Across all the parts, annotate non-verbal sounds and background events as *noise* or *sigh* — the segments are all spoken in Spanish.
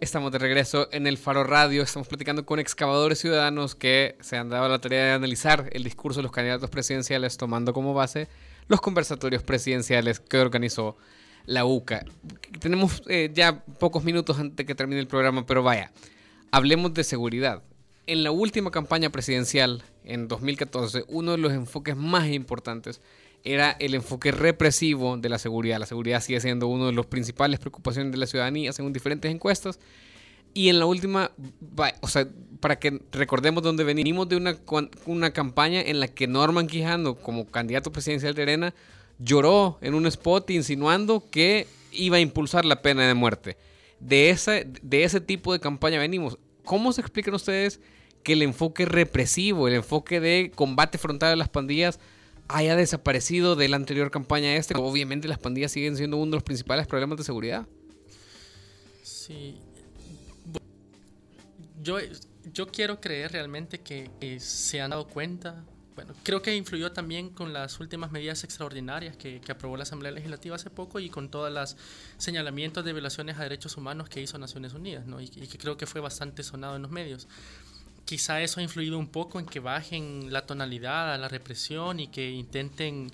Estamos de regreso en el Faro Radio. Estamos platicando con excavadores ciudadanos que se han dado la tarea de analizar el discurso de los candidatos presidenciales, tomando como base los conversatorios presidenciales que organizó la UCA. Tenemos eh, ya pocos minutos antes de que termine el programa, pero vaya, hablemos de seguridad. En la última campaña presidencial, en 2014, uno de los enfoques más importantes era el enfoque represivo de la seguridad. La seguridad sigue siendo una de las principales preocupaciones de la ciudadanía según diferentes encuestas. Y en la última, o sea, para que recordemos dónde venimos de una, una campaña en la que Norman Quijano, como candidato presidencial de Arena, lloró en un spot insinuando que iba a impulsar la pena de muerte. De ese, de ese tipo de campaña venimos. ¿Cómo se explican ustedes que el enfoque represivo, el enfoque de combate frontal de las pandillas haya desaparecido de la anterior campaña este. Obviamente las pandillas siguen siendo uno de los principales problemas de seguridad. Sí. Yo, yo quiero creer realmente que, se han dado cuenta. Bueno, creo que influyó también con las últimas medidas extraordinarias que, aprobó la Asamblea Legislativa hace poco y con todos los señalamientos de violaciones a derechos humanos que hizo Naciones Unidas, ¿no? y, y que creo que fue bastante sonado en los medios quizá eso ha influido un poco en que bajen la tonalidad a la represión y que intenten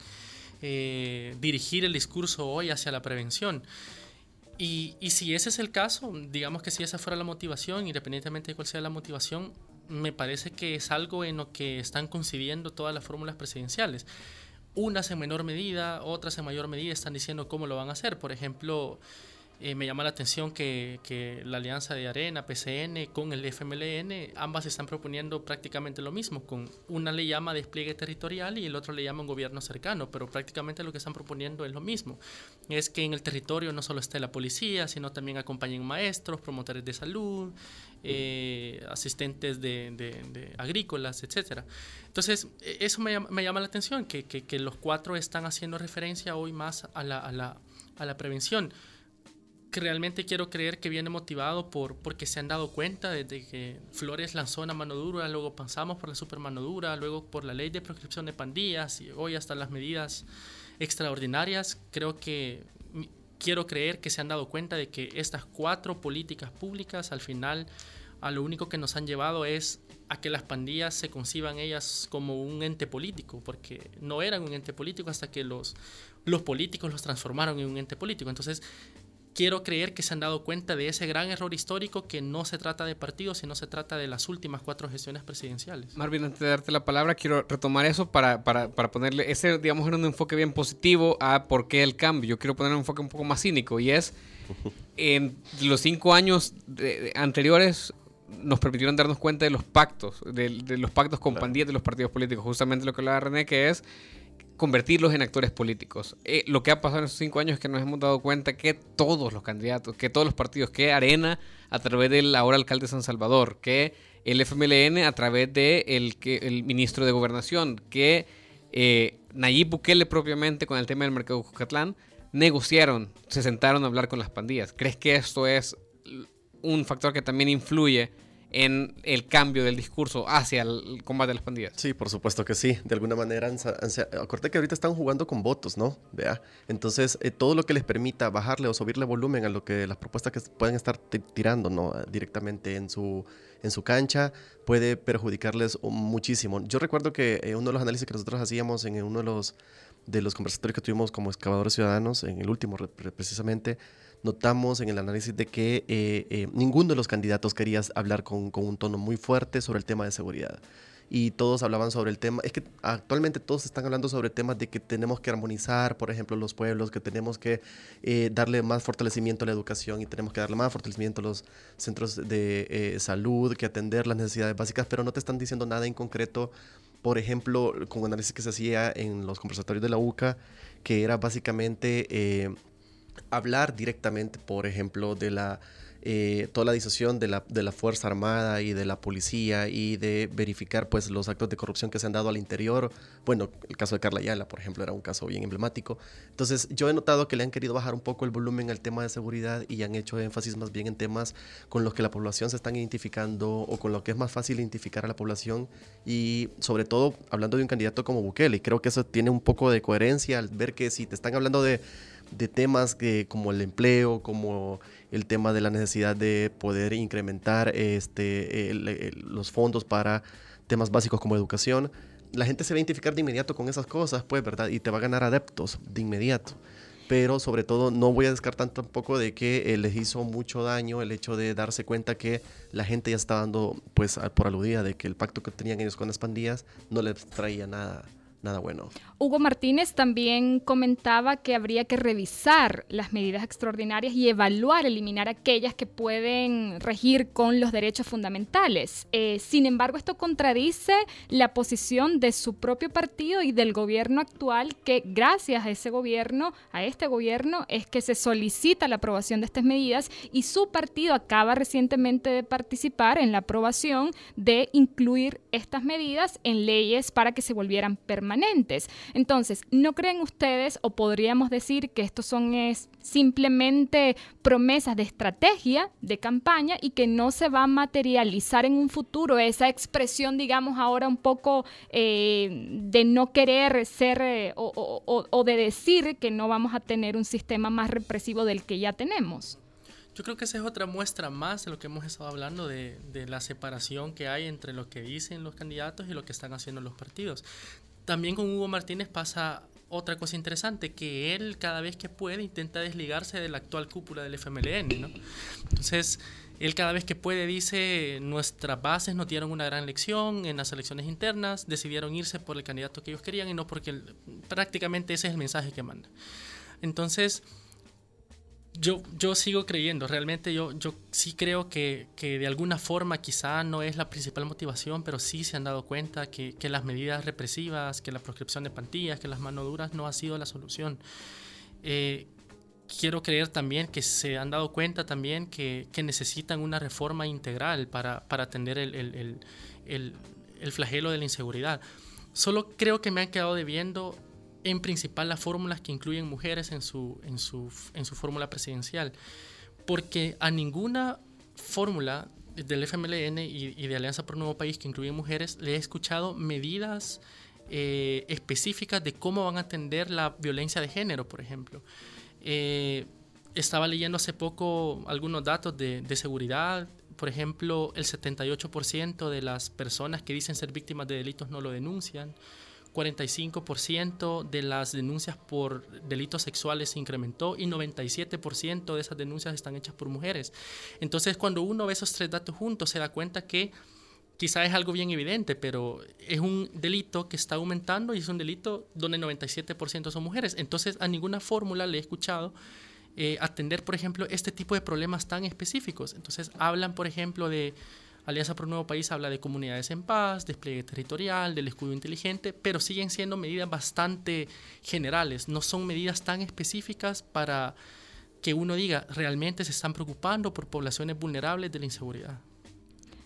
eh, dirigir el discurso hoy hacia la prevención. Y, y, si ese es el caso, digamos que si esa fuera la motivación, independientemente de cuál sea la motivación, me parece que es algo en lo que están coincidiendo todas las fórmulas presidenciales. Unas en menor medida, otras en mayor medida están diciendo cómo lo van a hacer. Por ejemplo, eh, me llama la atención que, que, la alianza de Arena, PCN, con el FMLN, ambas están proponiendo prácticamente lo mismo, con una le llama despliegue territorial y el otro le llama un gobierno cercano, pero prácticamente lo que están proponiendo es lo mismo. Es que en el territorio no solo esté la policía, sino también acompañen maestros, promotores de salud, eh, asistentes de, de, agrícolas, etc. Entonces, e, eso me, me llama la atención, que, que, que, los cuatro están haciendo referencia hoy más a la, a la, a la prevención que realmente quiero creer que viene motivado por porque se han dado cuenta desde que Flores lanzó una mano dura, luego pasamos por la super mano dura, luego por la ley de proscripción de pandillas y hoy hasta las medidas extraordinarias. Creo que quiero creer que se han dado cuenta de que estas cuatro políticas públicas al final a lo único que nos han llevado es a que las pandillas se conciban ellas como un ente político, porque no eran un ente político hasta que los, los políticos los transformaron en un ente político. Entonces, quiero creer que se han dado cuenta de ese gran error histórico que no se trata de partidos, sino se trata de las últimas cuatro gestiones presidenciales. Marvin, antes de darte la palabra, quiero retomar eso para, para, para ponerle ese, digamos, en un enfoque bien positivo a por qué el cambio. Yo quiero poner un enfoque un poco más cínico y es, *laughs* en los cinco años anteriores nos permitieron darnos cuenta de los pactos, de, los pactos con pandillas de los partidos políticos, justamente lo que hablaba René, que es convertirlos en actores políticos. Eh, lo que ha pasado en estos cinco años es que nos hemos dado cuenta que todos los candidatos, que todos los partidos, que Arena a través del ahora alcalde de San Salvador, que el FMLN a través del de el, el ministro de Gobernación, que eh, Nayib Bukele propiamente con el tema del mercado de Cucatlán, negociaron, se sentaron a hablar con las pandillas. ¿Crees que esto es un factor que también influye en el cambio del discurso hacia el combate de las pandillas. Sí, por supuesto que sí. De alguna manera, acordé que ahorita están jugando con votos, ¿no? Vea. Entonces, eh, todo lo que les permita bajarle o subirle volumen a lo que las propuestas que pueden estar tirando, ¿no? Directamente en su, en su cancha, puede perjudicarles muchísimo. Yo recuerdo que eh, uno de los análisis que nosotros hacíamos en uno de los, de los conversatorios que tuvimos como excavadores ciudadanos, en el último precisamente, notamos en el análisis de que eh, eh, ninguno de los candidatos quería hablar con, con, un tono muy fuerte sobre el tema de seguridad. Y todos hablaban sobre el tema, es que actualmente todos están hablando sobre temas de que tenemos que armonizar, por ejemplo, los pueblos, que tenemos que eh, darle más fortalecimiento a la educación y tenemos que darle más fortalecimiento a los centros de salud, que atender las necesidades básicas, pero no te están diciendo nada en concreto por ejemplo, con un análisis que se hacía en los conversatorios de la UCA, que era básicamente hablar directamente, por ejemplo, de la eh, toda la disociación de la, de la Fuerza Armada y de la policía y de verificar pues los actos de corrupción que se han dado al interior. Bueno, el caso de Carla Ayala, por ejemplo, era un caso bien emblemático. Entonces, yo he notado que le han querido bajar un poco el volumen al tema de seguridad y han hecho énfasis más bien en temas con los que la población se están identificando o con lo que es más fácil identificar a la población y sobre todo hablando de un candidato como Bukele. Y creo que eso tiene un poco de coherencia al ver que si te están hablando de de temas que, como el empleo, como el tema de la necesidad de poder incrementar este, los fondos para temas básicos como educación, la gente se va a identificar de inmediato con esas cosas, pues, ¿verdad? Y te va a ganar adeptos de inmediato. Pero sobre todo no voy a descartar tampoco de que eh, les hizo mucho daño el hecho de darse cuenta que la gente ya está dando, pues, por aludida de que el pacto que tenían ellos con las pandillas no les traía nada, nada bueno. Hugo Martínez también comentaba que habría que revisar las medidas extraordinarias y evaluar, eliminar aquellas que pueden regir con los derechos fundamentales. Eh, sin embargo, esto contradice la posición de su propio partido y del gobierno actual, que gracias a ese gobierno, a este gobierno, es que se solicita la aprobación de estas medidas y su partido acaba recientemente de participar en la aprobación de incluir estas medidas en leyes para que se volvieran permanentes. Entonces, ¿no creen ustedes o podríamos decir que estos son simplemente promesas de estrategia, de campaña y que no se va a materializar en un futuro esa expresión, digamos, ahora un poco eh, de no querer ser eh, o de decir que no vamos a tener un sistema más represivo del que ya tenemos? Yo creo que esa es otra muestra más de lo que hemos estado hablando de, la separación que hay entre lo que dicen los candidatos y lo que están haciendo los partidos. También con Hugo Martínez pasa otra cosa interesante, que él cada vez que puede intenta desligarse de la actual cúpula del FMLN, ¿no? Entonces, él cada vez que puede dice, nuestras bases no dieron una gran lección en las elecciones internas, decidieron irse por el candidato que ellos querían y no porque prácticamente ese es el mensaje que manda. Entonces, yo, yo sigo creyendo, realmente yo, yo sí creo que, que, de alguna forma quizá no es la principal motivación, pero sí se han dado cuenta que, que las medidas represivas, que la proscripción de plantillas, que las manos duras no ha sido la solución. Eh, quiero creer también que se han dado cuenta también que, que necesitan una reforma integral para, para atender el, el, el, el flagelo de la inseguridad. Solo creo que me han quedado debiendo en principal las fórmulas que incluyen mujeres en su, en su, en su fórmula presidencial, porque a ninguna fórmula del FMLN y, de Alianza por un Nuevo País que incluyen mujeres le he escuchado medidas eh, específicas de cómo van a atender la violencia de género, por ejemplo. Eh, estaba leyendo hace poco algunos datos de, de seguridad. Por ejemplo, el 78% de las personas que dicen ser víctimas de delitos no lo denuncian. 45% de las denuncias por delitos sexuales se incrementó y 97% de esas denuncias están hechas por mujeres. Entonces, cuando uno ve esos tres datos juntos, se da cuenta que quizá es algo bien evidente, pero es un delito que está aumentando y es un delito donde 97% son mujeres. Entonces, a ninguna fórmula le he escuchado eh, atender, por ejemplo, este tipo de problemas tan específicos. Entonces, hablan, por ejemplo, de Alianza por un Nuevo País habla de comunidades en paz, despliegue territorial, del escudo inteligente, pero siguen siendo medidas bastante generales, no son medidas tan específicas para que uno diga realmente se están preocupando por poblaciones vulnerables de la inseguridad.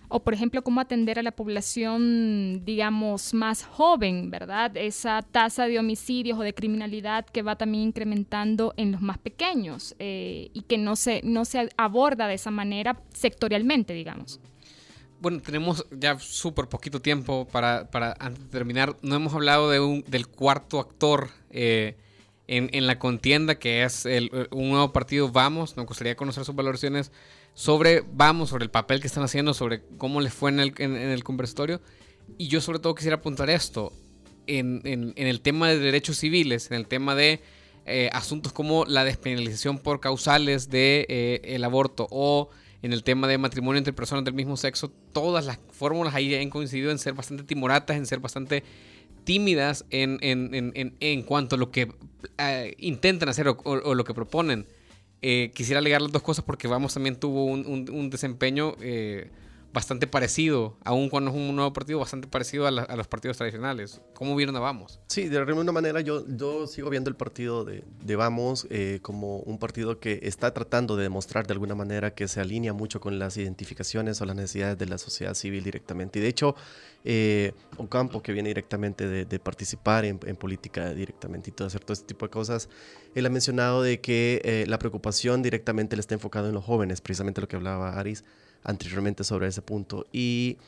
O, por ejemplo, cómo atender a la población, digamos, más joven, ¿verdad? Esa tasa de homicidios o de criminalidad que va también incrementando en los más pequeños eh, y que no se, no se aborda de esa manera sectorialmente, digamos bueno, tenemos ya súper poquito tiempo para, para, antes de terminar. No hemos hablado de un, del cuarto actor eh, en, en, la contienda, que es el, un nuevo partido Vamos. Me gustaría conocer sus valoraciones sobre Vamos, sobre el papel que están haciendo, sobre cómo les fue en el, en, el conversatorio. Y yo sobre todo quisiera apuntar esto, en, en el tema de derechos civiles, en el tema de eh, asuntos como la despenalización por causales del de, eh, el aborto o en el tema de matrimonio entre personas del mismo sexo, todas las fórmulas ahí han coincidido en ser bastante timoratas, en ser bastante tímidas en, en, en, en cuanto a lo que eh, intentan hacer o, lo que proponen. Eh, quisiera alegar las dos cosas porque Vamos también tuvo un, un, desempeño eh, bastante parecido, aún cuando es un nuevo partido, bastante parecido a, los partidos tradicionales. ¿Cómo vieron a Vamos? Sí, de alguna manera yo, yo sigo viendo el partido de, de Vamos eh, como un partido que está tratando de demostrar de alguna manera que se alinea mucho con las identificaciones o las necesidades de la sociedad civil directamente. Y de hecho, eh, Ocampo, que viene directamente de, participar en, política directamente y todo, hacer todo este tipo de cosas, él ha mencionado de que eh, la preocupación directamente le está enfocada en los jóvenes, precisamente lo que hablaba Aris anteriormente sobre ese punto. Y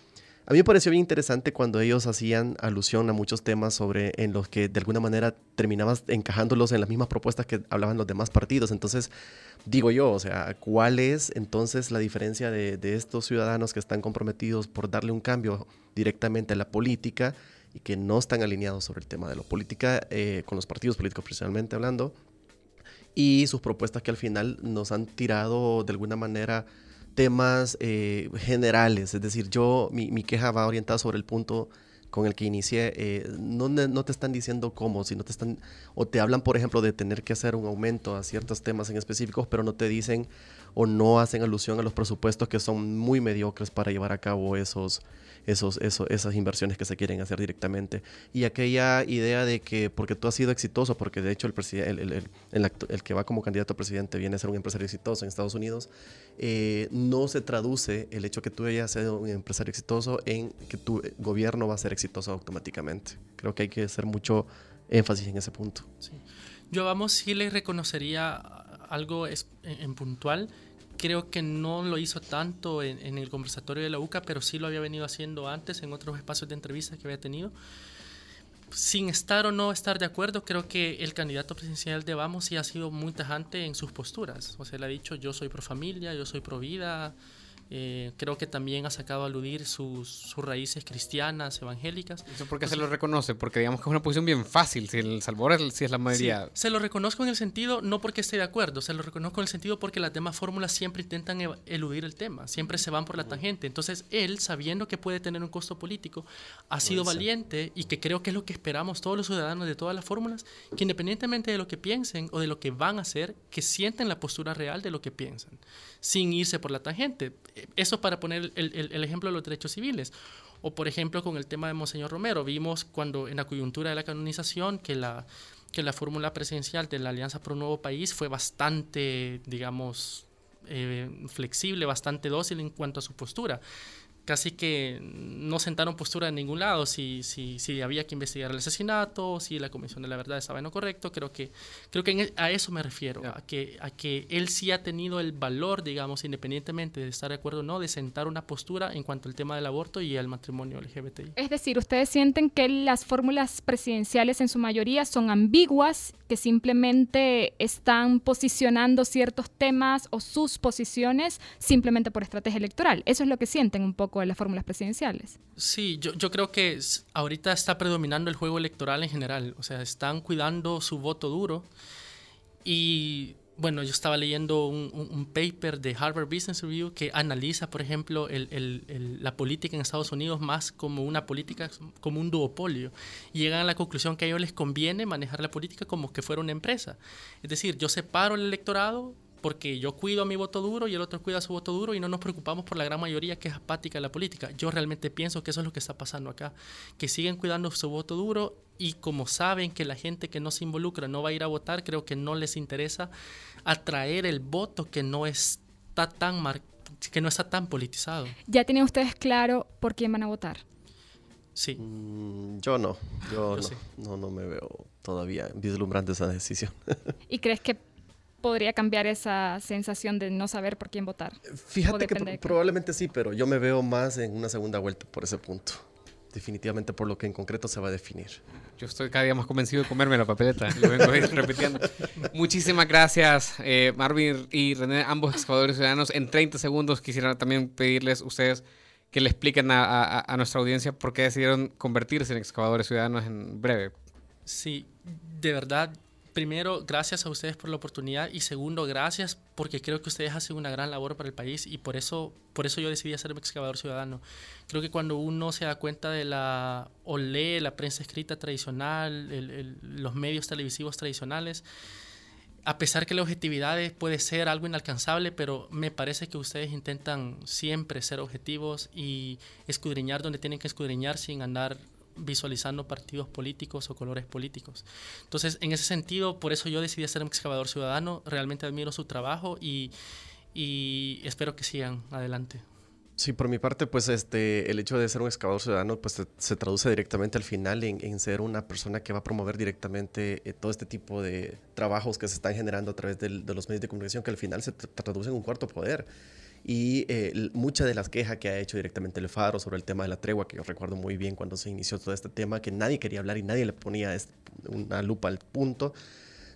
A mí me pareció bien interesante cuando ellos hacían alusión a muchos temas sobre en los que de alguna manera terminabas encajándolos en las mismas propuestas que hablaban los demás partidos. Entonces, digo yo, o sea, ¿cuál es entonces la diferencia de, estos ciudadanos que están comprometidos por darle un cambio directamente a la política y que no están alineados sobre el tema de la política, eh, con los partidos políticos principalmente hablando, y sus propuestas que al final nos han tirado de alguna manera temas eh, generales, es decir, yo, mi, mi, queja va orientada sobre el punto con el que inicié, eh, no, no, te están diciendo cómo, sino te están, o te hablan, por ejemplo, de tener que hacer un aumento a ciertos temas en específicos, pero no te dicen o no hacen alusión a los presupuestos que son muy mediocres para llevar a cabo esos, esos, esas inversiones que se quieren hacer directamente. Y aquella idea de que porque tú has sido exitoso, porque de hecho el, el, el, el, que va como candidato a presidente viene a ser un empresario exitoso en Estados Unidos, eh, no se traduce el hecho que tú hayas sido un empresario exitoso en que tu gobierno va a ser exitoso automáticamente. Creo que hay que hacer mucho énfasis en ese punto. Yo vamos, sí le reconocería algo en puntual creo que no lo hizo tanto en, el conversatorio de la UCA, pero sí lo había venido haciendo antes en otros espacios de entrevistas que había tenido. Sin estar o no estar de acuerdo, creo que el candidato presidencial de Vamos sí ha sido muy tajante en sus posturas. O sea, él ha dicho yo soy pro familia, yo soy pro vida, eh, creo que también ha sacado a aludir sus, raíces cristianas, evangélicas. ¿Eso por qué se lo reconoce? Porque digamos que es una posición bien fácil, si El Salvador si es la mayoría. se lo reconozco en el sentido, no porque esté de acuerdo, se lo reconozco en el sentido porque las demás fórmulas siempre intentan eludir el tema, siempre se van por la tangente. Entonces él, sabiendo que puede tener un costo político, ha sido valiente y que creo que es lo que esperamos todos los ciudadanos de todas las fórmulas, que independientemente de lo que piensen o de lo que van a hacer, que sienten la postura real de lo que piensan, sin irse por la tangente eso para poner el, ejemplo de los derechos civiles. O por ejemplo con el tema de Monseñor Romero, vimos cuando en la coyuntura de la canonización que la, que la fórmula presidencial de la Alianza un Nuevo País fue bastante, digamos, eh, flexible, bastante dócil en cuanto a su postura casi que no sentaron postura en ningún lado, si, si, si había que investigar el asesinato, si la Comisión de la Verdad estaba en lo correcto, creo que, creo que e, a eso me refiero, a, que, a que él sí ha tenido el valor, digamos, independientemente de estar de acuerdo o no, de sentar una postura en cuanto al tema del aborto y el matrimonio LGBTI. Es decir, ustedes sienten que las fórmulas presidenciales en su mayoría son ambiguas, que simplemente están posicionando ciertos temas o sus posiciones simplemente por estrategia electoral. Eso es lo que sienten un poco de las fórmulas presidenciales. Sí, yo, creo que ahorita está predominando el juego electoral en general, o sea, están cuidando su voto duro y bueno, yo estaba leyendo un, paper de Harvard Business Review que analiza, por ejemplo, la política en Estados Unidos más como una política, como un duopolio. Y llegan a la conclusión que a ellos les conviene manejar la política como que fuera una empresa. Es decir, yo separo el electorado porque yo cuido a mi voto duro y el otro cuida su voto duro y no nos preocupamos por la gran mayoría que es apática en la política. Yo realmente pienso que eso es lo que está pasando acá, que siguen cuidando su voto duro y como saben que la gente que no se involucra no va a ir a votar, creo que no les interesa atraer el voto que no está tan que no está tan politizado. ¿Ya tienen ustedes claro por quién van a votar? Sí. Mm, yo no, yo, no, no, no me veo todavía vislumbrando esa decisión. ¿Y crees que podría cambiar esa sensación de no saber por quién votar. Fíjate que probablemente sí, pero yo me veo más en una segunda vuelta por ese punto. Definitivamente por lo que en concreto se va a definir. Yo estoy cada día más convencido de comerme la papeleta. Lo vengo repitiendo. Muchísimas gracias, eh, Marvin y René, ambos excavadores ciudadanos. En 30 segundos quisiera también pedirles ustedes que le expliquen a, a nuestra audiencia por qué decidieron convertirse en excavadores ciudadanos en breve. Sí, de verdad, primero, gracias a ustedes por la oportunidad y segundo, gracias porque creo que ustedes hacen una gran labor para el país y por eso, por eso yo decidí ser excavador ciudadano. Creo que cuando uno se da cuenta de la, o lee la prensa escrita tradicional, los medios televisivos tradicionales, a pesar que la objetividad puede ser algo inalcanzable, pero me parece que ustedes intentan siempre ser objetivos y escudriñar donde tienen que escudriñar sin andar visualizando partidos políticos o colores políticos. Entonces, en ese sentido, por eso yo decidí ser un excavador ciudadano, realmente admiro su trabajo y, y espero que sigan adelante. Sí, por mi parte, pues este, el hecho de ser un excavador ciudadano, pues se, traduce directamente al final en, ser una persona que va a promover directamente eh, todo este tipo de trabajos que se están generando a través de los medios de comunicación, que al final se traduce en un cuarto poder y eh, muchas de las quejas que ha hecho directamente el Faro sobre el tema de la tregua, que yo recuerdo muy bien cuando se inició todo este tema, que nadie quería hablar y nadie le ponía una lupa al punto,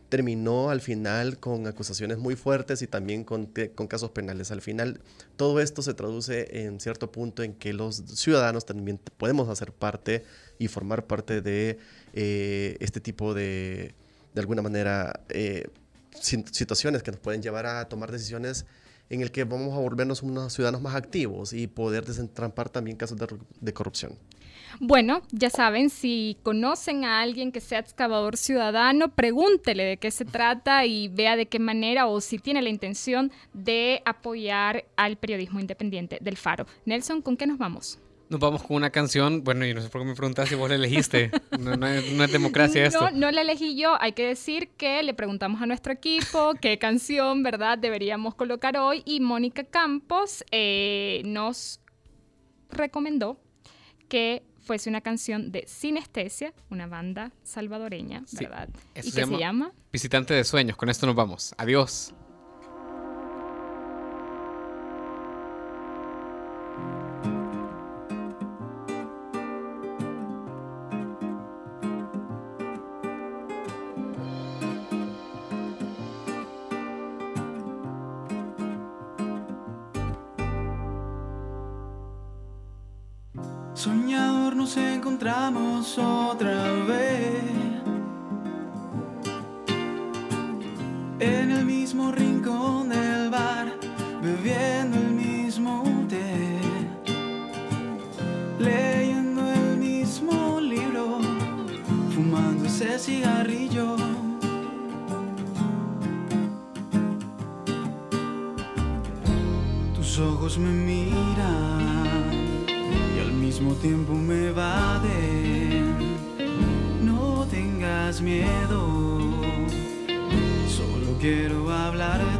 terminó al final con acusaciones muy fuertes y también con, con, casos penales. Al final, todo esto se traduce en cierto punto en que los ciudadanos también podemos hacer parte y formar parte de eh, este tipo de, de alguna manera, eh, situaciones que nos pueden llevar a tomar decisiones en el que vamos a volvernos unos ciudadanos más activos y poder desentrampar también casos de, corrupción. Bueno, ya saben, si conocen a alguien que sea excavador ciudadano, pregúntele de qué se trata y vea de qué manera o si tiene la intención de apoyar al periodismo independiente del Faro. Nelson, ¿con qué nos vamos? Nos vamos con una canción, bueno, y no sé por qué me preguntas si vos la elegiste. No, es, democracia esto. No, no la elegí yo. Hay que decir que le preguntamos a nuestro equipo qué *laughs* canción, ¿verdad?, deberíamos colocar hoy. Y Mónica Campos eh, nos recomendó que fuese una canción de Sinestesia, una banda salvadoreña, ¿verdad? ¿Y qué se llama? Visitante de sueños. Con esto nos vamos. Adiós. Otra vez. En el mismo rincón del bar, bebiendo el mismo té, leyendo el mismo libro, fumando ese cigarrillo. Tus ojos me miran mismo tiempo me evaden miedo, solo quiero hablarte.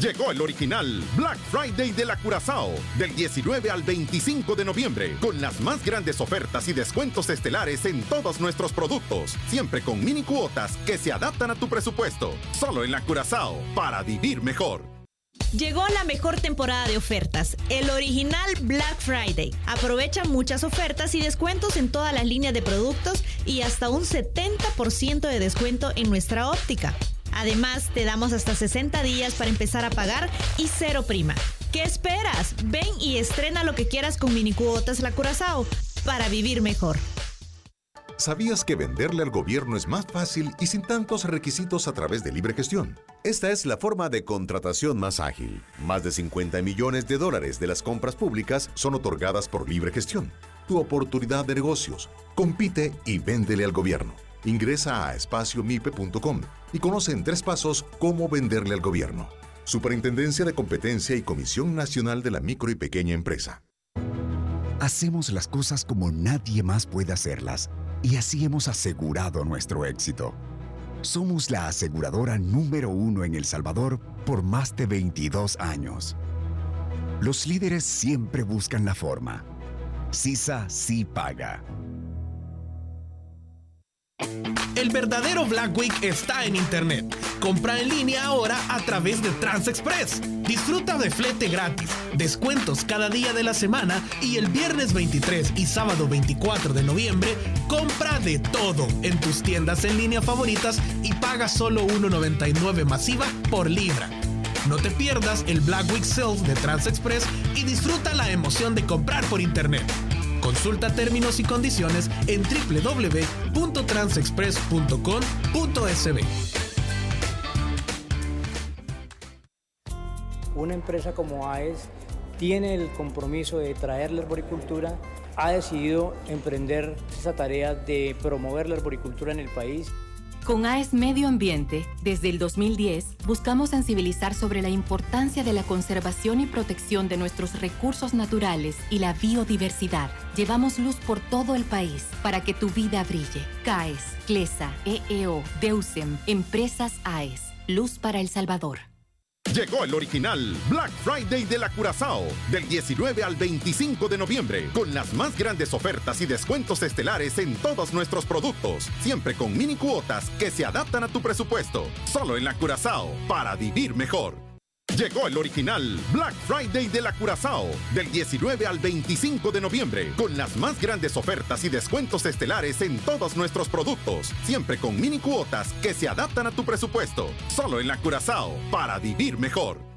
Llegó el original Black Friday de la Curazao del 19 al 25 de noviembre con las más grandes ofertas y descuentos estelares en todos nuestros productos, siempre con mini cuotas que se adaptan a tu presupuesto. Solo en la Curazao para vivir mejor. Llegó la mejor temporada de ofertas, el original Black Friday. Aprovecha muchas ofertas y descuentos en todas las líneas de productos y hasta un 70% de descuento en nuestra óptica. Además, te damos hasta 60 días para empezar a pagar y cero prima. ¿Qué esperas? Ven y estrena lo que quieras con mini cuotas La Curazao para vivir mejor. ¿Sabías que venderle al gobierno es más fácil y sin tantos requisitos a través de libre gestión? Esta es la forma de contratación más ágil. Más de 50 millones de dólares de las compras públicas son otorgadas por libre gestión. Tu oportunidad de negocios. Compite y véndele al gobierno. Ingresa a espaciomipe.com y conoce en tres pasos cómo venderle al gobierno. Superintendencia de Competencia y Comisión Nacional de la Micro y Pequeña Empresa. Hacemos las cosas como nadie más puede hacerlas y así hemos asegurado nuestro éxito. Somos la aseguradora número uno en El Salvador por más de 22 años. Los líderes siempre buscan la forma. CISA sí paga. El verdadero Black Week está en Internet. Compra en línea ahora a través de TransExpress. Disfruta de flete gratis, descuentos cada día de la semana y el viernes 23 y sábado 24 de noviembre, compra de todo en tus tiendas en línea favoritas y paga solo 1,99 masiva por libra. No te pierdas el Black Week Sales de TransExpress y disfruta la emoción de comprar por Internet. Consulta términos y condiciones en www.transexpress.com.sb. Una empresa como AES tiene el compromiso de traer la arboricultura, ha decidido emprender esa tarea de promover la arboricultura en el país. Con AES Medio Ambiente, desde el 2010, buscamos sensibilizar sobre la importancia de la conservación y protección de nuestros recursos naturales y la biodiversidad. Llevamos luz por todo el país para que tu vida brille. CAES, CLESA, EEO, DEUSEM, Empresas AES. Luz para El Salvador. Llegó el original Black Friday de la Curazao del 19 al 25 de noviembre con las más grandes ofertas y descuentos estelares en todos nuestros productos, siempre con mini cuotas que se adaptan a tu presupuesto. Solo en la Curazao para vivir mejor. Llegó el original Black Friday de la Curazao del 19 al 25 de noviembre con las más grandes ofertas y descuentos estelares en todos nuestros productos, siempre con mini cuotas que se adaptan a tu presupuesto. Solo en la Curazao para vivir mejor.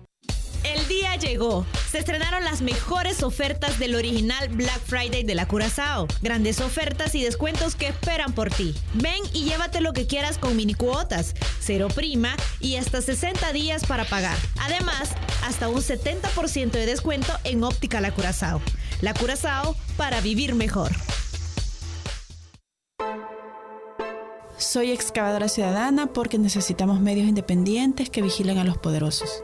El día llegó. Se estrenaron las mejores ofertas del original Black Friday de la Curazao. Grandes ofertas y descuentos que esperan por ti. Ven y llévate lo que quieras con mini cuotas, cero prima y hasta 60 días para pagar. Además, hasta un 70% de descuento en óptica La Curazao. La Curazao para vivir mejor. Soy excavadora ciudadana porque necesitamos medios independientes que vigilen a los poderosos.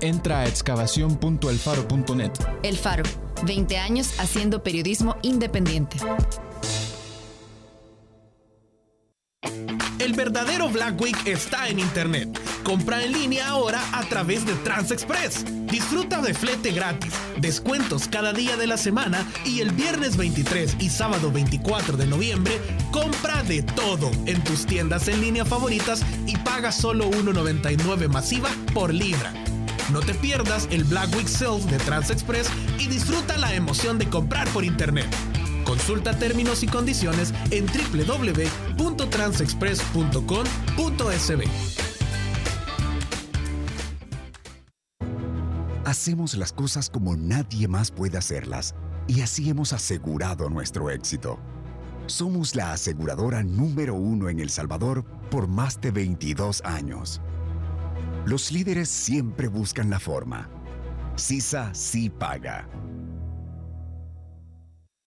Entra a excavación.elfaro.net. El Faro, 20 años haciendo periodismo independiente. El verdadero Black Week está en Internet. Compra en línea ahora a través de TransExpress. Disfruta de flete gratis, descuentos cada día de la semana y el viernes 23 y sábado 24 de noviembre, compra de todo en tus tiendas en línea favoritas y paga solo 1,99 masiva por libra. No te pierdas el Black Week Sales de TransExpress y disfruta la emoción de comprar por Internet. Consulta términos y condiciones en www.transexpress.com.sb. Hacemos las cosas como nadie más puede hacerlas y así hemos asegurado nuestro éxito. Somos la aseguradora número uno en El Salvador por más de 22 años. Los líderes siempre buscan la forma. CISA sí paga.